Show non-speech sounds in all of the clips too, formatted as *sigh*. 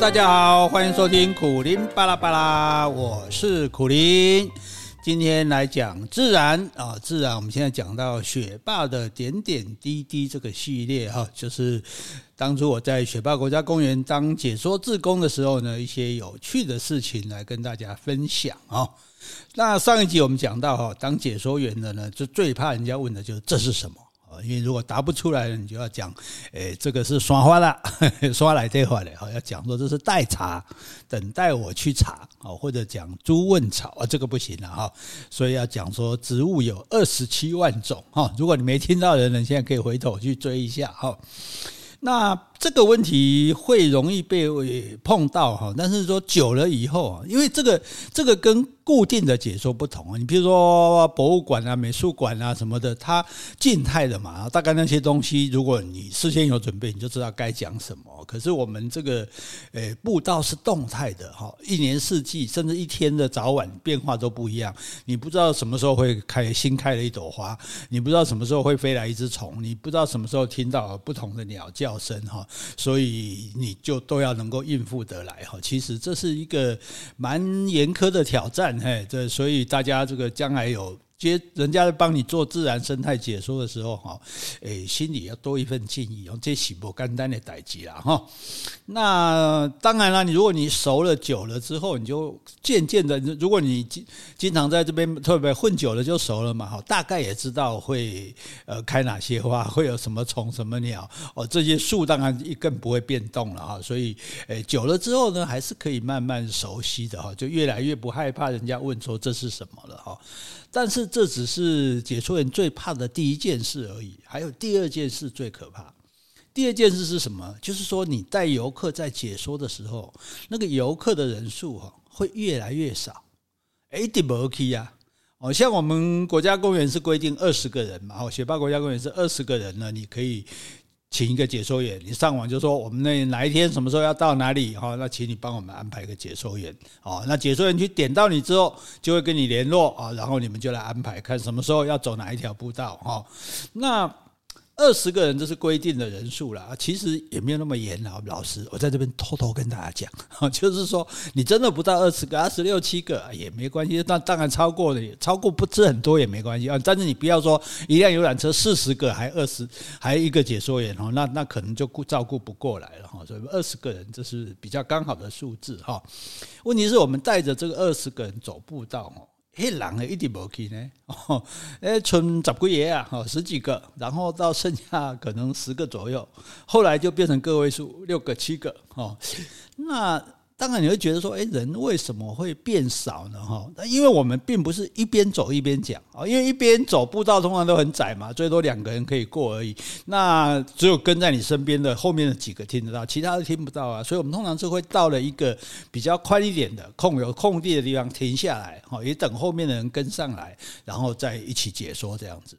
大家好，欢迎收听苦林巴拉巴拉，我是苦林。今天来讲自然啊，自然。我们现在讲到雪霸的点点滴滴这个系列哈，就是当初我在雪霸国家公园当解说志工的时候呢，一些有趣的事情来跟大家分享啊。那上一集我们讲到哈，当解说员的呢，就最怕人家问的就是这是什么。因为如果答不出来，你就要讲，诶，这个是刷花了，*laughs* 刷来这话的，好，要讲说这是待查，等待我去查，哦，或者讲猪问草啊，这个不行了哈，所以要讲说植物有二十七万种哈，如果你没听到的人，现在可以回头去追一下哈。那这个问题会容易被碰到哈，但是说久了以后啊，因为这个这个跟固定的解说不同啊，你比如说博物馆啊、美术馆啊什么的，它静态的嘛，大概那些东西，如果你事先有准备，你就知道该讲什么。可是我们这个诶步道是动态的哈，一年四季甚至一天的早晚变化都不一样，你不知道什么时候会开新开了一朵花，你不知道什么时候会飞来一只虫，你不知道什么时候听到不同的鸟叫声哈，所以你就都要能够应付得来哈。其实这是一个蛮严苛的挑战。嘿，这所以大家这个将来有接人家帮你做自然生态解说的时候，哈，诶，心里要多一份敬意哦，这是不简单的代志啦，哈。那当然了，你如果你熟了久了之后，你就渐渐的，如果你经经常在这边特别混久了，就熟了嘛，哈，大概也知道会呃开哪些花，会有什么虫、什么鸟哦，这些树当然更不会变动了哈。所以，诶，久了之后呢，还是可以慢慢熟悉的哈，就越来越不害怕人家问说这是什么了哈。但是这只是解说员最怕的第一件事而已，还有第二件事最可怕。第二件事是什么？就是说你带游客在解说的时候，那个游客的人数哈会越来越少。哎，对不 OK 啊！哦，像我们国家公园是规定二十个人嘛，哦，雪霸国家公园是二十个人呢，你可以。请一个解说员，你上网就说我们那哪一天什么时候要到哪里哈，那请你帮我们安排一个解说员哦。那解说员去点到你之后，就会跟你联络啊，然后你们就来安排看什么时候要走哪一条步道哈。那。二十个人这是规定的人数了，其实也没有那么严啊。老师，我在这边偷偷跟大家讲，*laughs* 就是说你真的不到二十个，二十六七个也没关系。那当然超过了，超过不是很多也没关系啊。但是你不要说一辆游览车四十个还二十，还一个解说员哦，那那可能就顾照顾不过来了哈。所以二十个人这是比较刚好的数字哈。问题是我们带着这个二十个人走步道哦。黑狼的一直无去呢，*laughs* 哦，诶，剩十几个啊，哦，十几个，然后到剩下可能十个左右，后来就变成个位数，六个、七个，哦，那。当然你会觉得说，诶，人为什么会变少呢？哈，那因为我们并不是一边走一边讲啊，因为一边走步道通常都很窄嘛，最多两个人可以过而已。那只有跟在你身边的后面的几个听得到，其他的听不到啊。所以我们通常是会到了一个比较宽一点的空有空地的地方停下来，哈，也等后面的人跟上来，然后再一起解说这样子。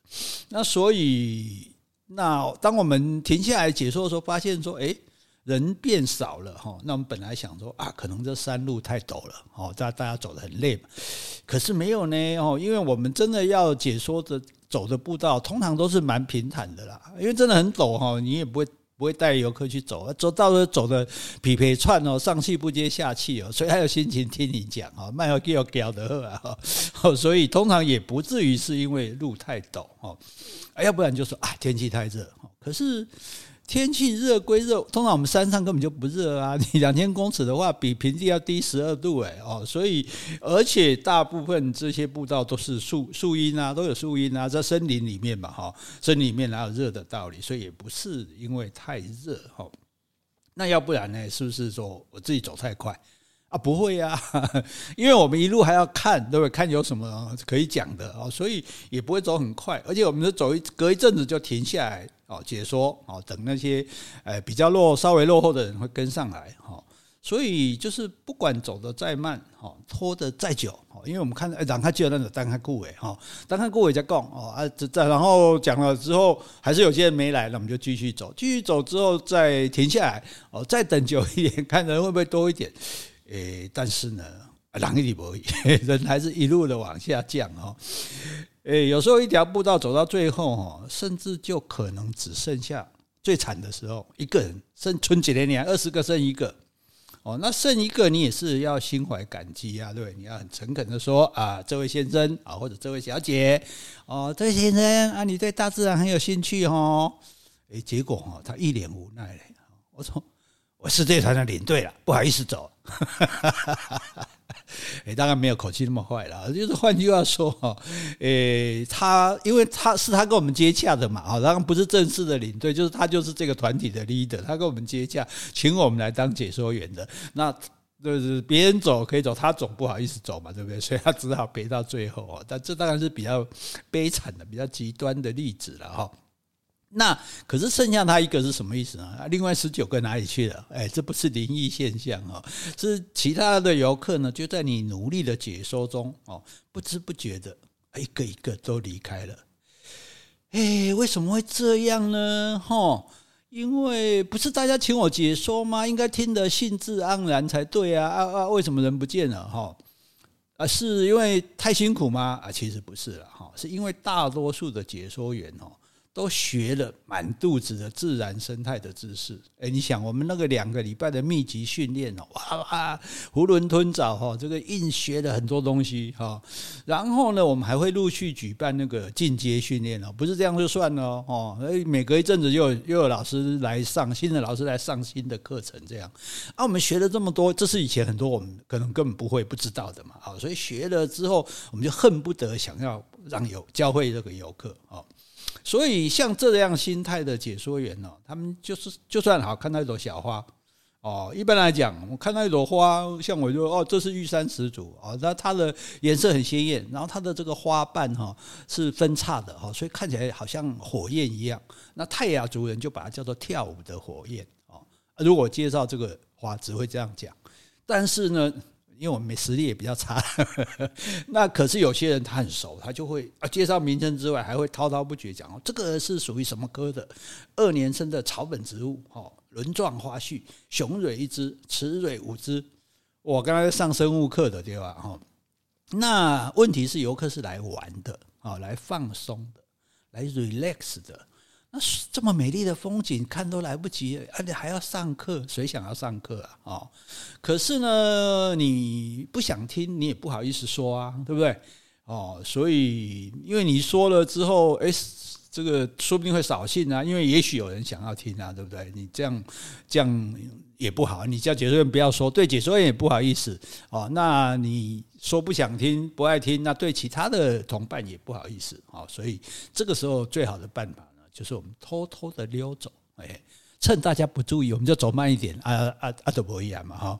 那所以，那当我们停下来解说的时候，发现说，诶。人变少了哈，那我们本来想说啊，可能这山路太陡了哦，大大家走得很累嘛。可是没有呢哦，因为我们真的要解说的走的步道，通常都是蛮平坦的啦。因为真的很陡哈，你也不会不会带游客去走，走到时走的匹配串哦，上气不接下气哦，所以还有心情听你讲哦，慢要给我搞的啊，所以通常也不至于是因为路太陡哦，要不然就说啊天气太热。可是。天气热归热，通常我们山上根本就不热啊！*laughs* 你两千公尺的话，比平地要低十二度哎哦，所以而且大部分这些步道都是树树荫啊，都有树荫啊，在森林里面嘛哈，森林里面哪有热的道理？所以也不是因为太热哈。那要不然呢？是不是说我自己走太快啊？不会呀，*laughs* 因为我们一路还要看，对不对？看有什么可以讲的哦，所以也不会走很快，而且我们是走一隔一阵子就停下来。哦，解说哦，等那些呃比较落稍微落后的人会跟上来哈，所以就是不管走得再慢哈，拖得再久哈，因为我们看哎，让他就那个单看顾尾哈，单看顾尾再讲哦啊，再然后讲了之后，还是有些人没来，那我们就继续走，继续走之后再停下来哦，再等久一点，*laughs* 看人会不会多一点，诶，但是呢，人一直不，*laughs* 人还是一路的往下降哦。诶，有时候一条步道走到最后哈，甚至就可能只剩下最惨的时候，一个人剩春节连年二十个剩一个，哦，那剩一个你也是要心怀感激啊，对，你要很诚恳的说啊，这位先生啊，或者这位小姐，哦，这位先生啊，你对大自然很有兴趣哦，诶，结果哈，他一脸无奈嘞，我说我是这团的领队了，不好意思走。诶，*laughs* 当然没有口气那么坏了，就是换句话说哈，诶，他因为他是他跟我们接洽的嘛，啊，当然不是正式的领队，就是他就是这个团体的 leader，他跟我们接洽，请我们来当解说员的，那就是别人走可以走，他总不好意思走嘛，对不对？所以他只好陪到最后啊，但这当然是比较悲惨的、比较极端的例子了哈。那可是剩下他一个是什么意思呢？另外十九个哪里去了？哎，这不是灵异现象哦，是其他的游客呢，就在你努力的解说中哦，不知不觉的一个一个都离开了。哎，为什么会这样呢？哈，因为不是大家请我解说吗？应该听得兴致盎然才对啊！啊啊，为什么人不见了？哈，啊，是因为太辛苦吗？啊，其实不是了哈，是因为大多数的解说员哦。都学了满肚子的自然生态的知识，哎，你想我们那个两个礼拜的密集训练哦，哇哇，囫囵吞枣哈，这个硬学了很多东西哈。然后呢，我们还会陆续举办那个进阶训练哦，不是这样就算了哦，每隔一阵子又有又有老师来上新的老师来上新的课程，这样啊，我们学了这么多，这是以前很多我们可能根本不会不知道的嘛，啊，所以学了之后，我们就恨不得想要让有教会这个游客啊。所以像这样心态的解说员呢，他们就是就算好看到一朵小花哦，一般来讲，我看到一朵花，像我就哦，这是玉山始祖哦，那它的颜色很鲜艳，然后它的这个花瓣哈是分叉的哈，所以看起来好像火焰一样。那泰雅族人就把它叫做跳舞的火焰哦。如果介绍这个花，只会这样讲，但是呢。因为我们实力也比较差，*laughs* 那可是有些人他很熟，他就会啊介绍名称之外，还会滔滔不绝讲哦，这个是属于什么科的二年生的草本植物，哦，轮状花序，雄蕊一只，雌蕊五只。我刚才上生物课的对吧？哈，那问题是游客是来玩的，啊，来放松的，来 relax 的。那这么美丽的风景看都来不及，而且还要上课，谁想要上课啊？哦，可是呢，你不想听，你也不好意思说啊，对不对？哦，所以因为你说了之后，哎，这个说不定会扫兴啊，因为也许有人想要听啊，对不对？你这样这样也不好，你叫解说员不要说，对解说员也不好意思哦。那你说不想听、不爱听，那对其他的同伴也不好意思哦。所以这个时候最好的办法。就是我们偷偷的溜走，哎，趁大家不注意，我们就走慢一点，啊啊啊，都不一样嘛，哈，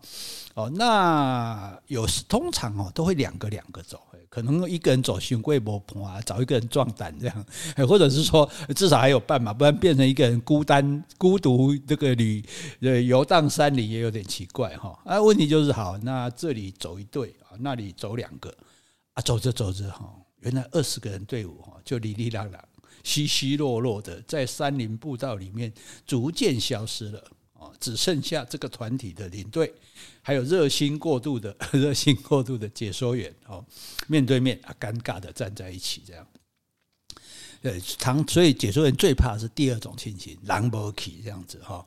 哦，那有时通常哦都会两个两个走，可能一个人走寻贵博棚啊，找一个人壮胆这样，或者是说至少还有伴嘛，不然变成一个人孤单孤独这个旅呃游荡山里也有点奇怪哈，啊，问题就是好，那这里走一队啊，那里走两个，啊，走着走着哈，原来二十个人队伍哈就哩哩啦啦。稀稀落落的在山林步道里面逐渐消失了啊，只剩下这个团体的领队，还有热心过度的 *laughs* 热心过度的解说员哦，面对面啊，尴尬的站在一起这样。对，常所以解说员最怕是第二种情形，狼不起这样子哈。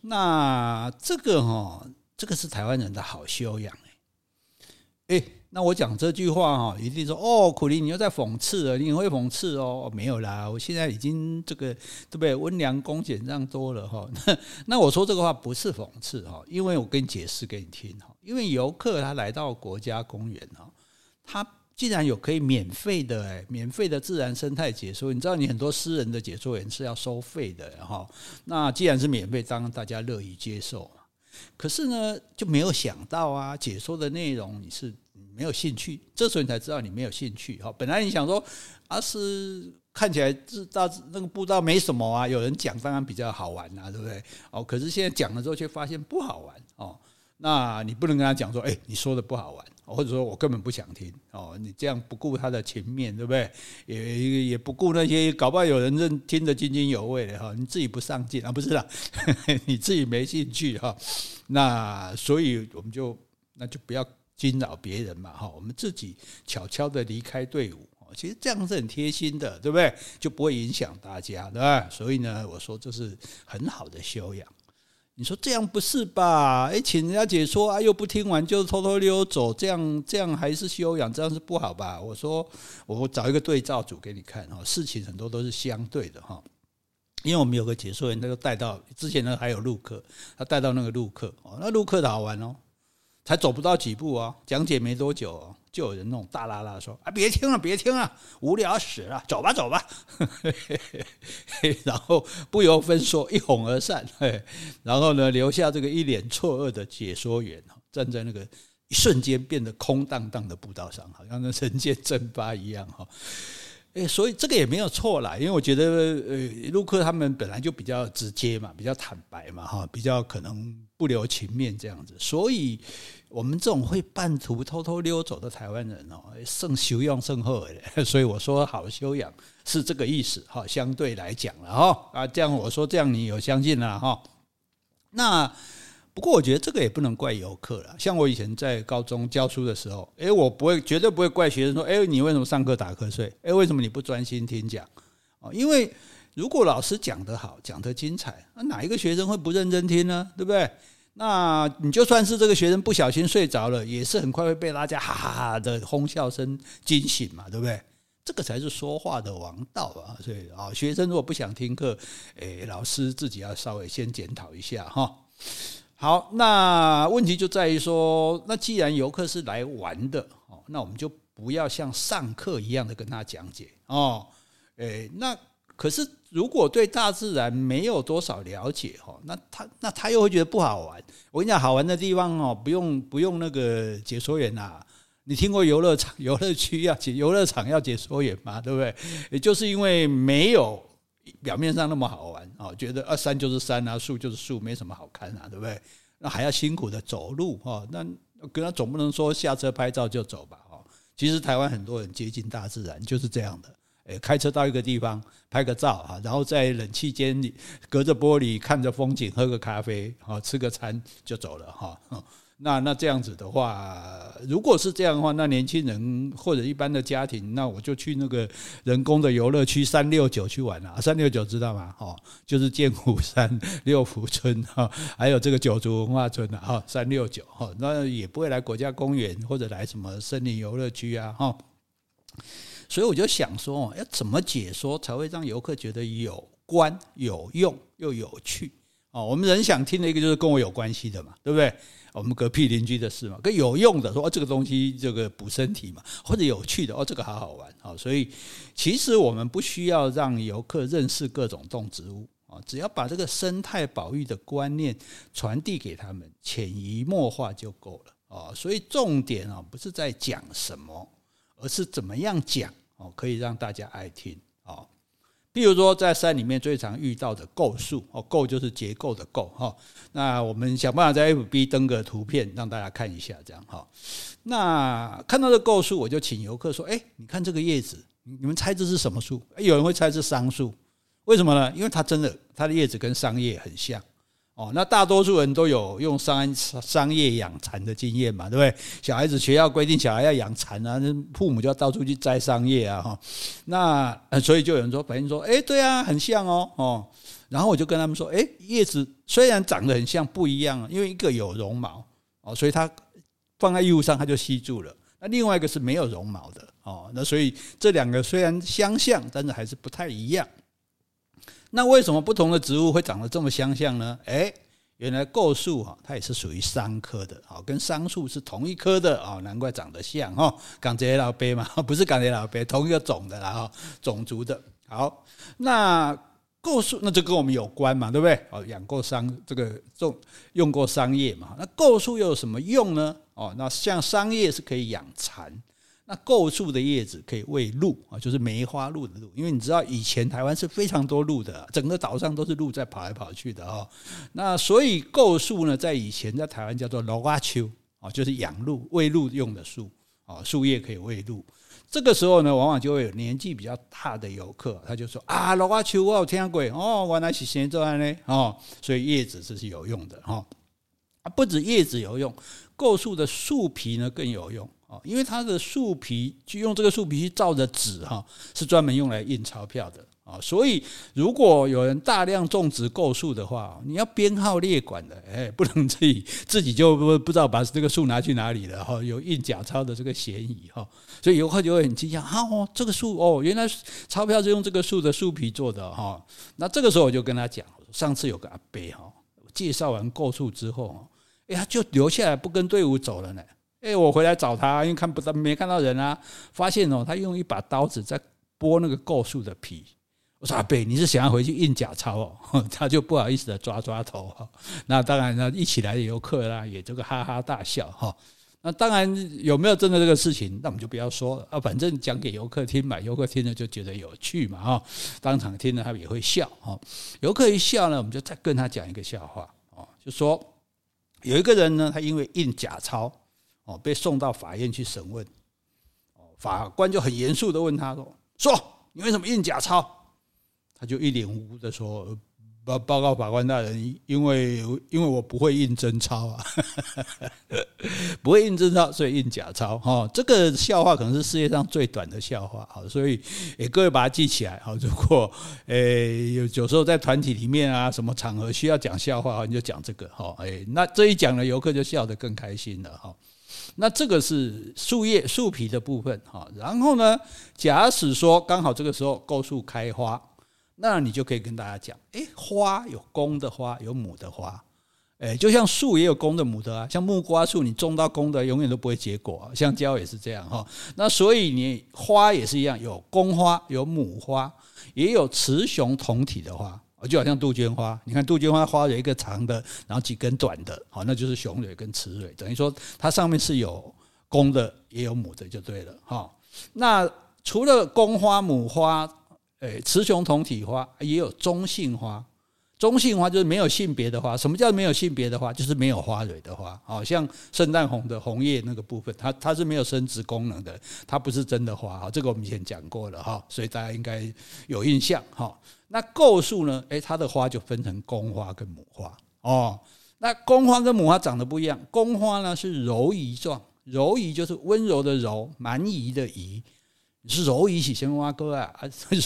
那这个哈，这个是台湾人的好修养哎，诶那我讲这句话哈，一定说哦，苦力你又在讽刺了，你会讽刺哦？没有啦，我现在已经这个对不对？温良恭俭让多了哈。*laughs* 那我说这个话不是讽刺哈，因为我跟你解释给你听哈。因为游客他来到国家公园哈，他既然有可以免费的哎，免费的自然生态解说，你知道你很多私人的解说员是要收费的哈。那既然是免费，当然大家乐意接受。可是呢，就没有想到啊，解说的内容你是。没有兴趣，这时候你才知道你没有兴趣哈。本来你想说，啊是看起来知道那个步道没什么啊，有人讲当然比较好玩啊，对不对？哦，可是现在讲了之后却发现不好玩哦。那你不能跟他讲说，哎，你说的不好玩，或者说我根本不想听哦。你这样不顾他的情面，对不对？也也不顾那些搞不好有人认听得津津有味的哈。你自己不上进啊，不是啦，*laughs* 你自己没兴趣哈。那所以我们就那就不要。惊扰别人嘛，哈，我们自己悄悄的离开队伍，其实这样是很贴心的，对不对？就不会影响大家，对吧？所以呢，我说这是很好的修养。你说这样不是吧？哎，请人家解说啊，又不听完就偷偷溜走，这样这样还是修养，这样是不好吧？我说，我找一个对照组给你看哈，事情很多都是相对的哈。因为我们有个解说员，他就带到之前呢还有陆客，他带到那个陆客哦，那陆客的好玩哦，才走不到几步啊，讲解没多久哦。就有人那种大剌剌说啊，别听了，别听了，无聊死了，走吧，走吧。*laughs* 然后不由分说，一哄而散。然后呢，留下这个一脸错愕的解说员站在那个一瞬间变得空荡荡的步道上，好像那人间蒸发一样哈。诶，所以这个也没有错啦，因为我觉得呃，陆克他们本来就比较直接嘛，比较坦白嘛，哈，比较可能不留情面这样子，所以。我们这种会半途偷偷溜走的台湾人哦，胜修养胜厚，*laughs* 所以我说好修养是这个意思哈。相对来讲了哈啊，这样我说这样你有相信了哈。那不过我觉得这个也不能怪游客了。像我以前在高中教书的时候，诶，我不会绝对不会怪学生说，诶，你为什么上课打瞌睡？诶，为什么你不专心听讲？哦，因为如果老师讲得好，讲得精彩，那哪一个学生会不认真听呢？对不对？那你就算是这个学生不小心睡着了，也是很快会被大家哈哈哈的哄笑声惊醒嘛，对不对？这个才是说话的王道啊！所以啊，学生如果不想听课，诶，老师自己要稍微先检讨一下哈。好，那问题就在于说，那既然游客是来玩的哦，那我们就不要像上课一样的跟他讲解哦。诶，那。可是，如果对大自然没有多少了解哈，那他那他又会觉得不好玩。我跟你讲，好玩的地方哦，不用不用那个解说员呐。你听过游乐场、游乐区要解游乐场要解说员吗？对不对？也就是因为没有表面上那么好玩啊，觉得啊山就是山啊，树就是树，没什么好看啊，对不对？那还要辛苦的走路哈，那跟他总不能说下车拍照就走吧哈。其实台湾很多人接近大自然就是这样的。诶，开车到一个地方拍个照哈，然后在冷气间里隔着玻璃看着风景，喝个咖啡，哈，吃个餐就走了哈。那那这样子的话，如果是这样的话，那年轻人或者一般的家庭，那我就去那个人工的游乐区三六九去玩了。三六九知道吗？哦，就是剑湖山、六福村哈，还有这个九族文化村的哈，三六九哈，那也不会来国家公园或者来什么森林游乐区啊哈。所以我就想说，要怎么解说才会让游客觉得有关、有用又有趣？哦，我们人想听的一个就是跟我有关系的嘛，对不对？我们隔壁邻居的事嘛，跟有用的说，哦，这个东西这个补身体嘛，或者有趣的哦，这个好好玩啊。所以其实我们不需要让游客认识各种动植物啊，只要把这个生态保育的观念传递给他们，潜移默化就够了啊。所以重点啊，不是在讲什么，而是怎么样讲。哦，可以让大家爱听哦。比如说，在山里面最常遇到的构树哦，构就是结构的构哈。那我们想办法在 FB 登个图片，让大家看一下，这样哈。那看到这构树，我就请游客说：“哎，你看这个叶子，你们猜这是什么树？”有人会猜是桑树，为什么呢？因为它真的，它的叶子跟桑叶很像。哦，那大多数人都有用桑桑叶养蚕的经验嘛，对不对？小孩子学校规定小孩要养蚕啊，父母就要到处去摘桑叶啊，哈。那所以就有人说，反正说，哎，对啊，很像哦，哦。然后我就跟他们说，哎，叶子虽然长得很像，不一样，因为一个有绒毛哦，所以它放在衣物上它就吸住了。那另外一个是没有绒毛的哦，那所以这两个虽然相像，但是还是不太一样。那为什么不同的植物会长得这么相像呢？诶，原来构树哈，它也是属于桑科的，跟桑树是同一科的啊，难怪长得像哈。港姐老鳖嘛，*laughs* 不是港姐老鳖，同一个种的啦哈，种族的。好，那构树那就跟我们有关嘛，对不对？哦，养过桑，这个种用过桑叶嘛。那构树又有什么用呢？哦，那像桑叶是可以养蚕。那构树的叶子可以喂鹿啊，就是梅花鹿的鹿，因为你知道以前台湾是非常多鹿的，整个岛上都是鹿在跑来跑去的哈。那所以构树呢，在以前在台湾叫做鹿仔树啊，就是养鹿、喂鹿用的树啊，树叶可以喂鹿。这个时候呢，往往就会有年纪比较大的游客，他就说啊，鹿仔树我有听过哦，原来是先这样呢哦，所以叶子这是有用的哈。啊，不止叶子有用，构树的树皮呢更有用。因为它的树皮，就用这个树皮去造的纸哈，是专门用来印钞票的啊，所以如果有人大量种植构树的话，你要编号列管的，哎，不能自己自己就不不知道把这个树拿去哪里了哈，有印假钞的这个嫌疑哈，所以游客就会很惊讶，哈哦，这个树哦，原来钞票是用这个树的树皮做的哈，那这个时候我就跟他讲，上次有个阿伯哈，介绍完构树之后，哎，他就留下来不跟队伍走了呢，哎，我回来找他，因为看不到没看到人啊，发现哦，他用一把刀子在剥那个构树的皮。我说阿贝，你是想要回去印假钞哦？*laughs* 他就不好意思的抓抓头哈。那当然呢，一起来的游客啦，也这个哈哈大笑哈。那当然有没有真的这个事情，那我们就不要说了啊。反正讲给游客听嘛，游客听了就觉得有趣嘛哈。当场听了他们也会笑哈。游客一笑呢，我们就再跟他讲一个笑话哦，就说有一个人呢，他因为印假钞哦，被送到法院去审问。哦，法官就很严肃的问他说：“说你为什么印假钞？”他就一脸无辜的说：“报报告法官大人，因为因为我不会印真钞啊，*laughs* 不会印真钞，所以印假钞。哈，这个笑话可能是世界上最短的笑话。好，所以诶，各位把它记起来。好，如果诶有有时候在团体里面啊，什么场合需要讲笑话，你就讲这个。哈，诶，那这一讲了，游客就笑得更开心了。哈，那这个是树叶树皮的部分。哈，然后呢，假使说刚好这个时候构树开花。那你就可以跟大家讲，诶，花有公的花，有母的花，诶，就像树也有公的母的啊，像木瓜树，你种到公的永远都不会结果，香蕉也是这样哈。那所以你花也是一样，有公花，有母花，也有雌雄同体的花，就好像杜鹃花，你看杜鹃花花有一个长的，然后几根短的，好，那就是雄蕊跟雌蕊，等于说它上面是有公的，也有母的，就对了哈。那除了公花、母花。诶，雌雄同体花也有中性花，中性花就是没有性别的花。什么叫没有性别的花？就是没有花蕊的花。好像圣诞红的红叶那个部分，它它是没有生殖功能的，它不是真的花。哈，这个我们以前讲过了哈，所以大家应该有印象哈。那构树呢？诶，它的花就分成公花跟母花哦。那公花跟母花长得不一样，公花呢是柔仪状，柔仪就是温柔的柔，蛮夷的夷。你是柔仪起先挖哥 *laughs* 啊，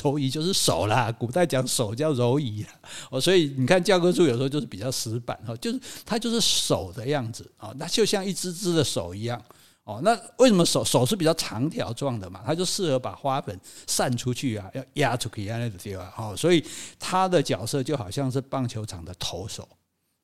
柔仪就是手啦，古代讲手叫柔仪哦，所以你看教科书有时候就是比较死板哈，就是它就是手的样子啊，那就像一只只的手一样哦。那为什么手手是比较长条状的嘛？它就适合把花粉散出去啊，要压出去啊那个地方哦，所以它的角色就好像是棒球场的投手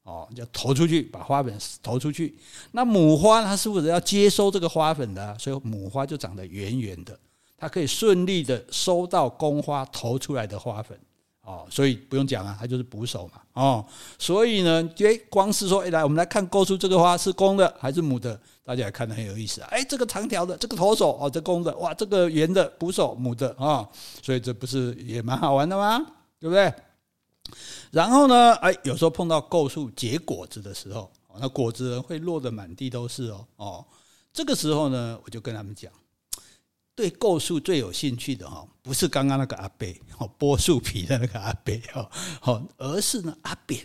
哦，就投出去把花粉投出去。那母花它是不是要接收这个花粉的？所以母花就长得圆圆的。它可以顺利的收到公花投出来的花粉，哦，所以不用讲啊，它就是捕手嘛，哦，所以呢，诶，光是说，诶，来，我们来看构树这个花是公的还是母的，大家也看得很有意思啊，诶，这个长条的这个投手哦，这公的，哇，这个圆的捕手母的啊，所以这不是也蛮好玩的吗？对不对？然后呢，诶，有时候碰到构树结果子的时候，那果子会落得满地都是哦，哦，这个时候呢，我就跟他们讲。对构树最有兴趣的哈，不是刚刚那个阿伯哦，剥树皮的那个阿伯哦，好，而是呢阿扁，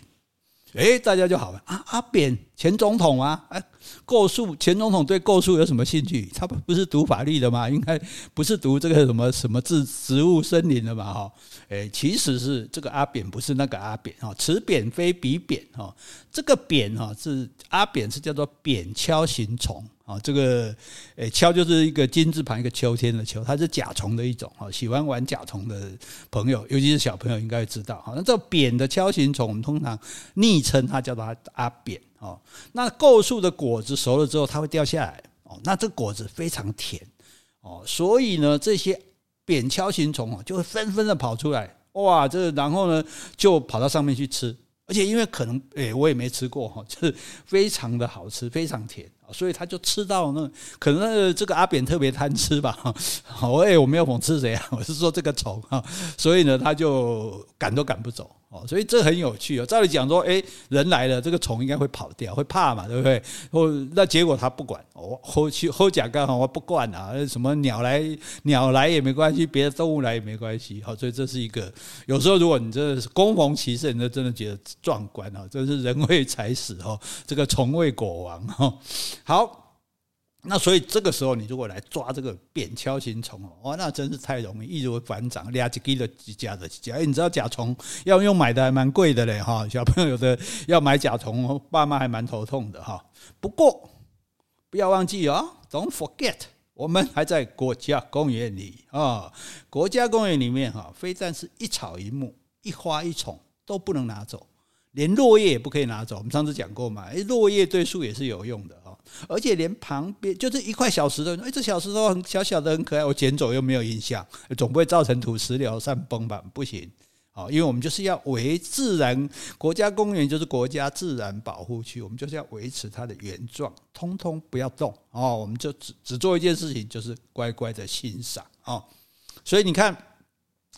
诶，大家就好了啊，阿扁前总统啊，哎，构树前总统对构树有什么兴趣？他不是读法律的吗？应该不是读这个什么什么植植物森林的嘛哈？诶，其实是这个阿扁不是那个阿扁哈，此扁非彼扁哈，这个扁哈是阿扁是叫做扁锹形虫。啊，这个诶，锹就是一个金字旁一个秋天的秋，它是甲虫的一种啊。喜欢玩甲虫的朋友，尤其是小朋友，应该知道。那这扁的锹形虫，我们通常昵称它叫做阿扁哦。那构树的果子熟了之后，它会掉下来哦。那这果子非常甜哦，所以呢，这些扁锹形虫哦，就会纷纷的跑出来，哇，这然后呢，就跑到上面去吃，而且因为可能诶，我也没吃过哈，就是非常的好吃，非常甜。所以他就吃到那可能这个阿扁特别贪吃吧，*laughs* 好，哎，我没有讽刺谁啊，我是说这个虫啊，所以呢，他就赶都赶不走。哦，所以这很有趣哦。照理讲说，诶，人来了，这个虫应该会跑掉，会怕嘛，对不对？哦那结果他不管，哦，后去后甲刚好我不管啊，什么鸟来鸟来也没关系，别的动物来也没关系。好，所以这是一个有时候如果你真的是恭逢其盛，你就真的觉得壮观啊，真是人为财死哦，这个虫为果亡哈。好。那所以这个时候，你如果来抓这个扁锹形虫哦，哇，那真是太容易，易如反掌，俩几个的几家的几家。哎，你知道甲虫要用买的还蛮贵的嘞哈，小朋友的要买甲虫，爸妈还蛮头痛的哈。不过不要忘记哦，Don't forget，我们还在国家公园里啊，国家公园里面哈，非但是一草一木、一花一虫都不能拿走。连落叶也不可以拿走，我们上次讲过嘛？诶，落叶对树也是有用的，而且连旁边就是一块小石头，诶，这小石头很小小的很可爱，我捡走又没有影响，总不会造成土石流山崩吧？不行，啊，因为我们就是要维自然国家公园，就是国家自然保护区，我们就是要维持它的原状，通通不要动哦，我们就只只做一件事情，就是乖乖的欣赏哦。所以你看，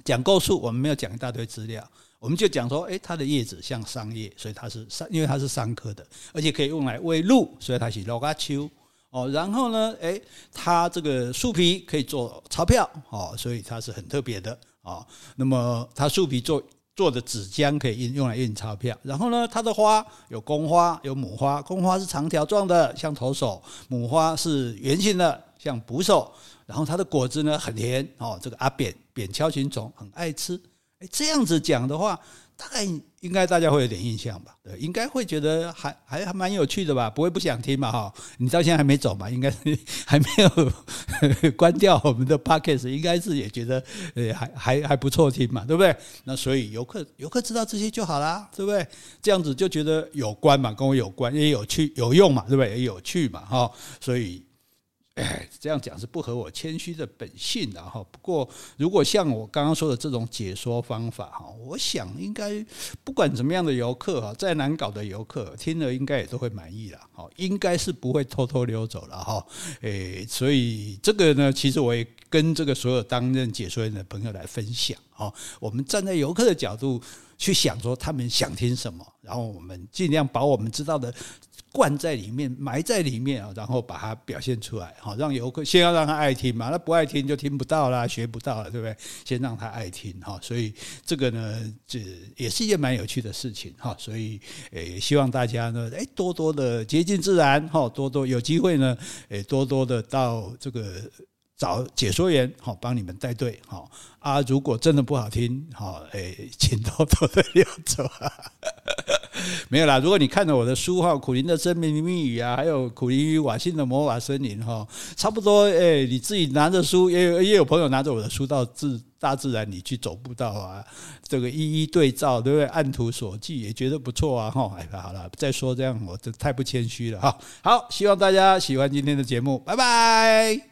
讲构树，我们没有讲一大堆资料。我们就讲说，诶，它的叶子像桑叶，所以它是桑，因为它是桑科的，而且可以用来喂鹿，所以它是鹿仔树哦。然后呢，诶，它这个树皮可以做钞票哦，所以它是很特别的哦。那么它树皮做做的纸浆可以印用来印钞票。然后呢，它的花有公花有母花，公花是长条状的，像投手；母花是圆形的，像捕手。然后它的果子呢很甜哦，这个阿扁扁锹形虫很爱吃。哎，这样子讲的话，大概应该大家会有点印象吧？对，应该会觉得还还还蛮有趣的吧？不会不想听嘛？哈，你到现在还没走嘛？应该 *laughs* 还没有 *laughs* 关掉我们的 podcast，应该是也觉得呃还还还不错听嘛？对不对？那所以游客游客知道这些就好啦，对不对？这样子就觉得有关嘛，跟我有关，也有趣有用嘛，对不对？也有趣嘛，哈，所以。这样讲是不合我谦虚的本性的哈。不过，如果像我刚刚说的这种解说方法哈，我想应该不管怎么样的游客哈，再难搞的游客听了应该也都会满意了哈，应该是不会偷偷溜走了哈。哎，所以这个呢，其实我也跟这个所有担任解说员的朋友来分享哈。我们站在游客的角度去想说，他们想听什么，然后我们尽量把我们知道的。灌在里面，埋在里面啊，然后把它表现出来，好让游客先要让他爱听嘛，那不爱听就听不到啦，学不到了，对不对？先让他爱听哈，所以这个呢，这也是一件蛮有趣的事情哈，所以诶，希望大家呢，诶，多多的接近自然哈，多多有机会呢，诶，多多的到这个。找解说员好帮你们带队好啊！如果真的不好听好，哎，请偷偷的溜走啊！*laughs* 没有啦，如果你看了我的书哈，《苦苓的生命密语》啊，还有《苦苓与瓦辛的魔法森林》哈，差不多哎，你自己拿着书，也有也有朋友拿着我的书到自大自然里去走步道啊，这个一一对照，对不对？按图索骥也觉得不错啊！哈，哎，好了，再说这样我这太不谦虚了哈。好，希望大家喜欢今天的节目，拜拜。